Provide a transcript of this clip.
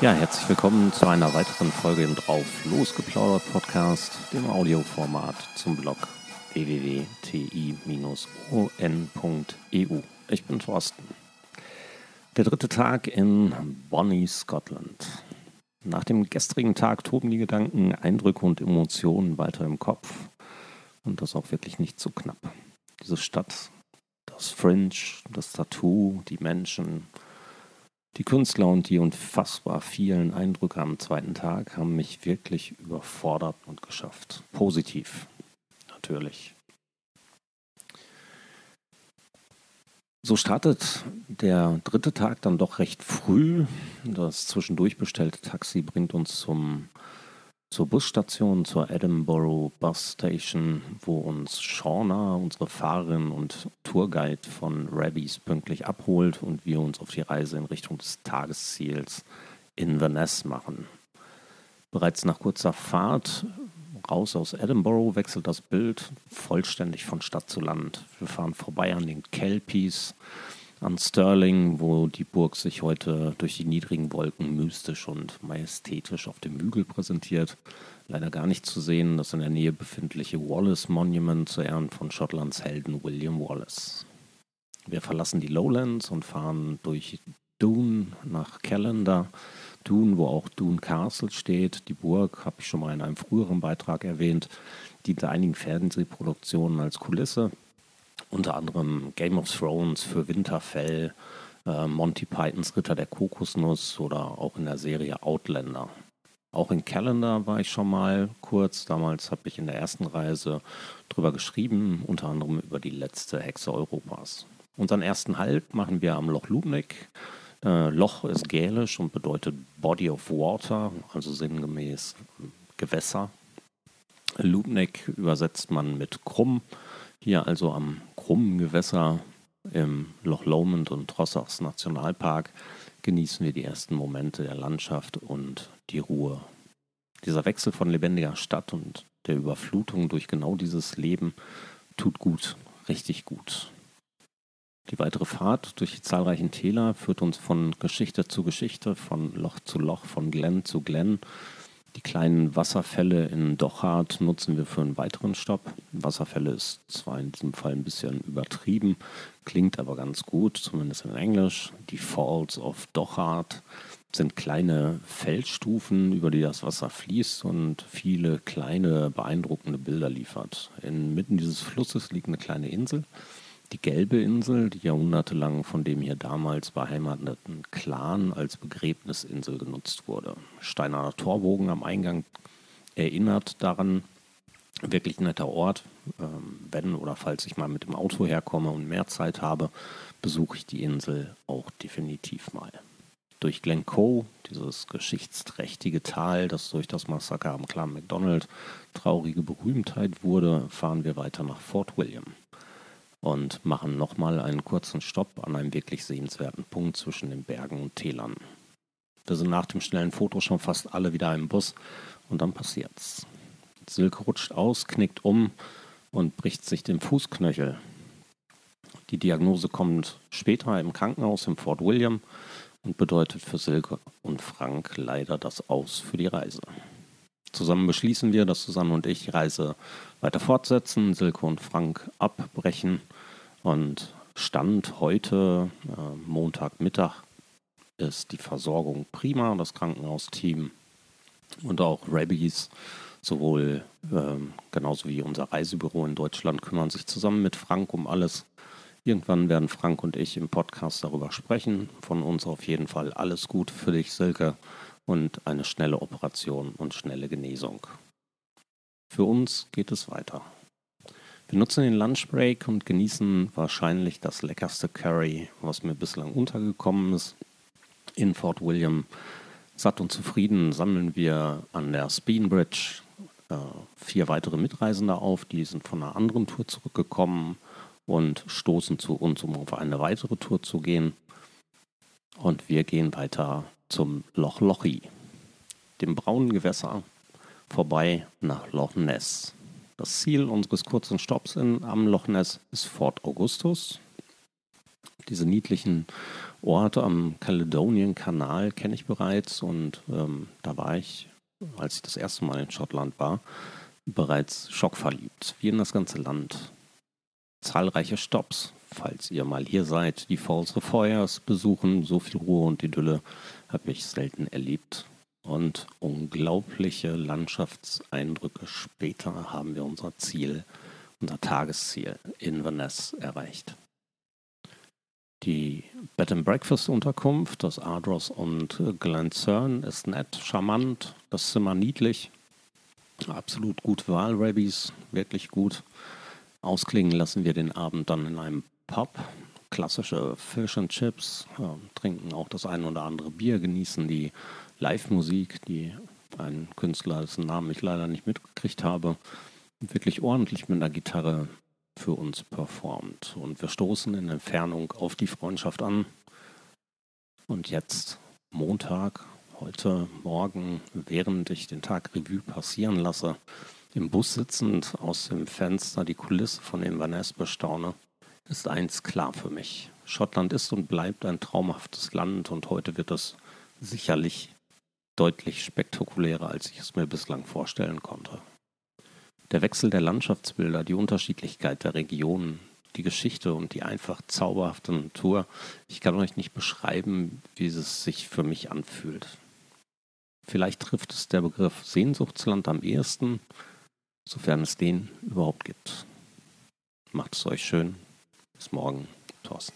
Ja, herzlich willkommen zu einer weiteren Folge im Drauf losgeplaudert Podcast, dem Audioformat zum Blog www.ti-on.eu. Ich bin Thorsten. Der dritte Tag in Bonnie, Scotland. Nach dem gestrigen Tag toben die Gedanken, Eindrücke und Emotionen weiter im Kopf. Und das auch wirklich nicht so knapp. Diese Stadt, das Fringe, das Tattoo, die Menschen, die Künstler und die unfassbar vielen Eindrücke am zweiten Tag haben mich wirklich überfordert und geschafft. Positiv, natürlich. So startet der dritte Tag dann doch recht früh. Das zwischendurch bestellte Taxi bringt uns zum zur Busstation, zur Edinburgh Bus Station, wo uns Shauna, unsere Fahrerin und Tourguide von Rabbies, pünktlich abholt und wir uns auf die Reise in Richtung des Tagesziels in Inverness machen. Bereits nach kurzer Fahrt raus aus Edinburgh wechselt das Bild vollständig von Stadt zu Land. Wir fahren vorbei an den Kelpies, an Stirling, wo die Burg sich heute durch die niedrigen Wolken mystisch und majestätisch auf dem Hügel präsentiert. Leider gar nicht zu sehen das in der Nähe befindliche Wallace Monument zu Ehren von Schottlands Helden William Wallace. Wir verlassen die Lowlands und fahren durch Doon nach Callender. Doon, wo auch Doon Castle steht. Die Burg habe ich schon mal in einem früheren Beitrag erwähnt, diente einigen Fernsehproduktionen als Kulisse unter anderem Game of Thrones für Winterfell, äh, Monty Pythons Ritter der Kokosnuss oder auch in der Serie Outlander. Auch in Calendar war ich schon mal kurz. Damals habe ich in der ersten Reise drüber geschrieben, unter anderem über die letzte Hexe Europas. Unseren ersten Halt machen wir am Loch Lubnik. Äh, Loch ist gälisch und bedeutet Body of Water, also sinngemäß Gewässer. Lubnik übersetzt man mit krumm. Hier also am krummen Gewässer im Loch Lomond und Trossachs Nationalpark genießen wir die ersten Momente der Landschaft und die Ruhe. Dieser Wechsel von lebendiger Stadt und der Überflutung durch genau dieses Leben tut gut, richtig gut. Die weitere Fahrt durch die zahlreichen Täler führt uns von Geschichte zu Geschichte, von Loch zu Loch, von Glen zu Glen die kleinen Wasserfälle in Dochart nutzen wir für einen weiteren Stopp. Wasserfälle ist zwar in diesem Fall ein bisschen übertrieben, klingt aber ganz gut, zumindest in Englisch. Die Falls of Dochart sind kleine Felsstufen, über die das Wasser fließt und viele kleine beeindruckende Bilder liefert. Inmitten dieses Flusses liegt eine kleine Insel die gelbe Insel, die jahrhundertelang von dem hier damals beheimateten Clan als Begräbnisinsel genutzt wurde. Steinerner Torbogen am Eingang erinnert daran, wirklich netter Ort. Ähm, wenn oder falls ich mal mit dem Auto herkomme und mehr Zeit habe, besuche ich die Insel auch definitiv mal. Durch Glencoe, dieses geschichtsträchtige Tal, das durch das Massaker am Clan MacDonald traurige Berühmtheit wurde, fahren wir weiter nach Fort William und machen nochmal einen kurzen Stopp an einem wirklich sehenswerten Punkt zwischen den Bergen und Tälern. Wir sind nach dem schnellen Foto schon fast alle wieder im Bus und dann passiert's. Silke rutscht aus, knickt um und bricht sich den Fußknöchel. Die Diagnose kommt später im Krankenhaus im Fort William und bedeutet für Silke und Frank leider das Aus für die Reise. Zusammen beschließen wir, dass Susanne und ich die Reise weiter fortsetzen, Silke und Frank abbrechen und Stand heute, äh, Montagmittag, ist die Versorgung prima. Das Krankenhausteam und auch Rabbies, sowohl ähm, genauso wie unser Reisebüro in Deutschland, kümmern sich zusammen mit Frank um alles. Irgendwann werden Frank und ich im Podcast darüber sprechen. Von uns auf jeden Fall alles Gute für dich, Silke und eine schnelle Operation und schnelle Genesung. Für uns geht es weiter. Wir nutzen den Lunchbreak und genießen wahrscheinlich das leckerste Curry, was mir bislang untergekommen ist. In Fort William satt und zufrieden sammeln wir an der Speenbridge äh, vier weitere Mitreisende auf, die sind von einer anderen Tour zurückgekommen und stoßen zu uns, um auf eine weitere Tour zu gehen. Und wir gehen weiter zum Loch Lochi, dem braunen Gewässer, vorbei nach Loch Ness. Das Ziel unseres kurzen Stopps in, am Loch Ness ist Fort Augustus. Diese niedlichen Ort am Caledonian-Kanal kenne ich bereits und ähm, da war ich, als ich das erste Mal in Schottland war, bereits schockverliebt, wie in das ganze Land. Zahlreiche Stops, falls ihr mal hier seid, die Falls Fires besuchen. So viel Ruhe und Idylle habe ich selten erlebt. Und unglaubliche Landschaftseindrücke später haben wir unser Ziel, unser Tagesziel in Inverness erreicht. Die Bed and Breakfast Unterkunft, das Ardros und Glencern, ist nett, charmant, das Zimmer niedlich, absolut gute Wahl, Rabbies, wirklich gut. Ausklingen lassen wir den Abend dann in einem Pub, klassische Fish and Chips, äh, trinken auch das ein oder andere Bier, genießen die Live-Musik, die ein Künstler, dessen Namen ich leider nicht mitgekriegt habe, wirklich ordentlich mit einer Gitarre für uns performt. Und wir stoßen in Entfernung auf die Freundschaft an. Und jetzt Montag, heute Morgen, während ich den Tag Revue passieren lasse, im Bus sitzend aus dem Fenster die Kulisse von Inverness bestaune, ist eins klar für mich. Schottland ist und bleibt ein traumhaftes Land und heute wird es sicherlich deutlich spektakulärer, als ich es mir bislang vorstellen konnte. Der Wechsel der Landschaftsbilder, die Unterschiedlichkeit der Regionen, die Geschichte und die einfach zauberhafte Natur, ich kann euch nicht beschreiben, wie es sich für mich anfühlt. Vielleicht trifft es der Begriff Sehnsuchtsland am ehesten, sofern es den überhaupt gibt. Macht es euch schön. Bis morgen, Thorsten.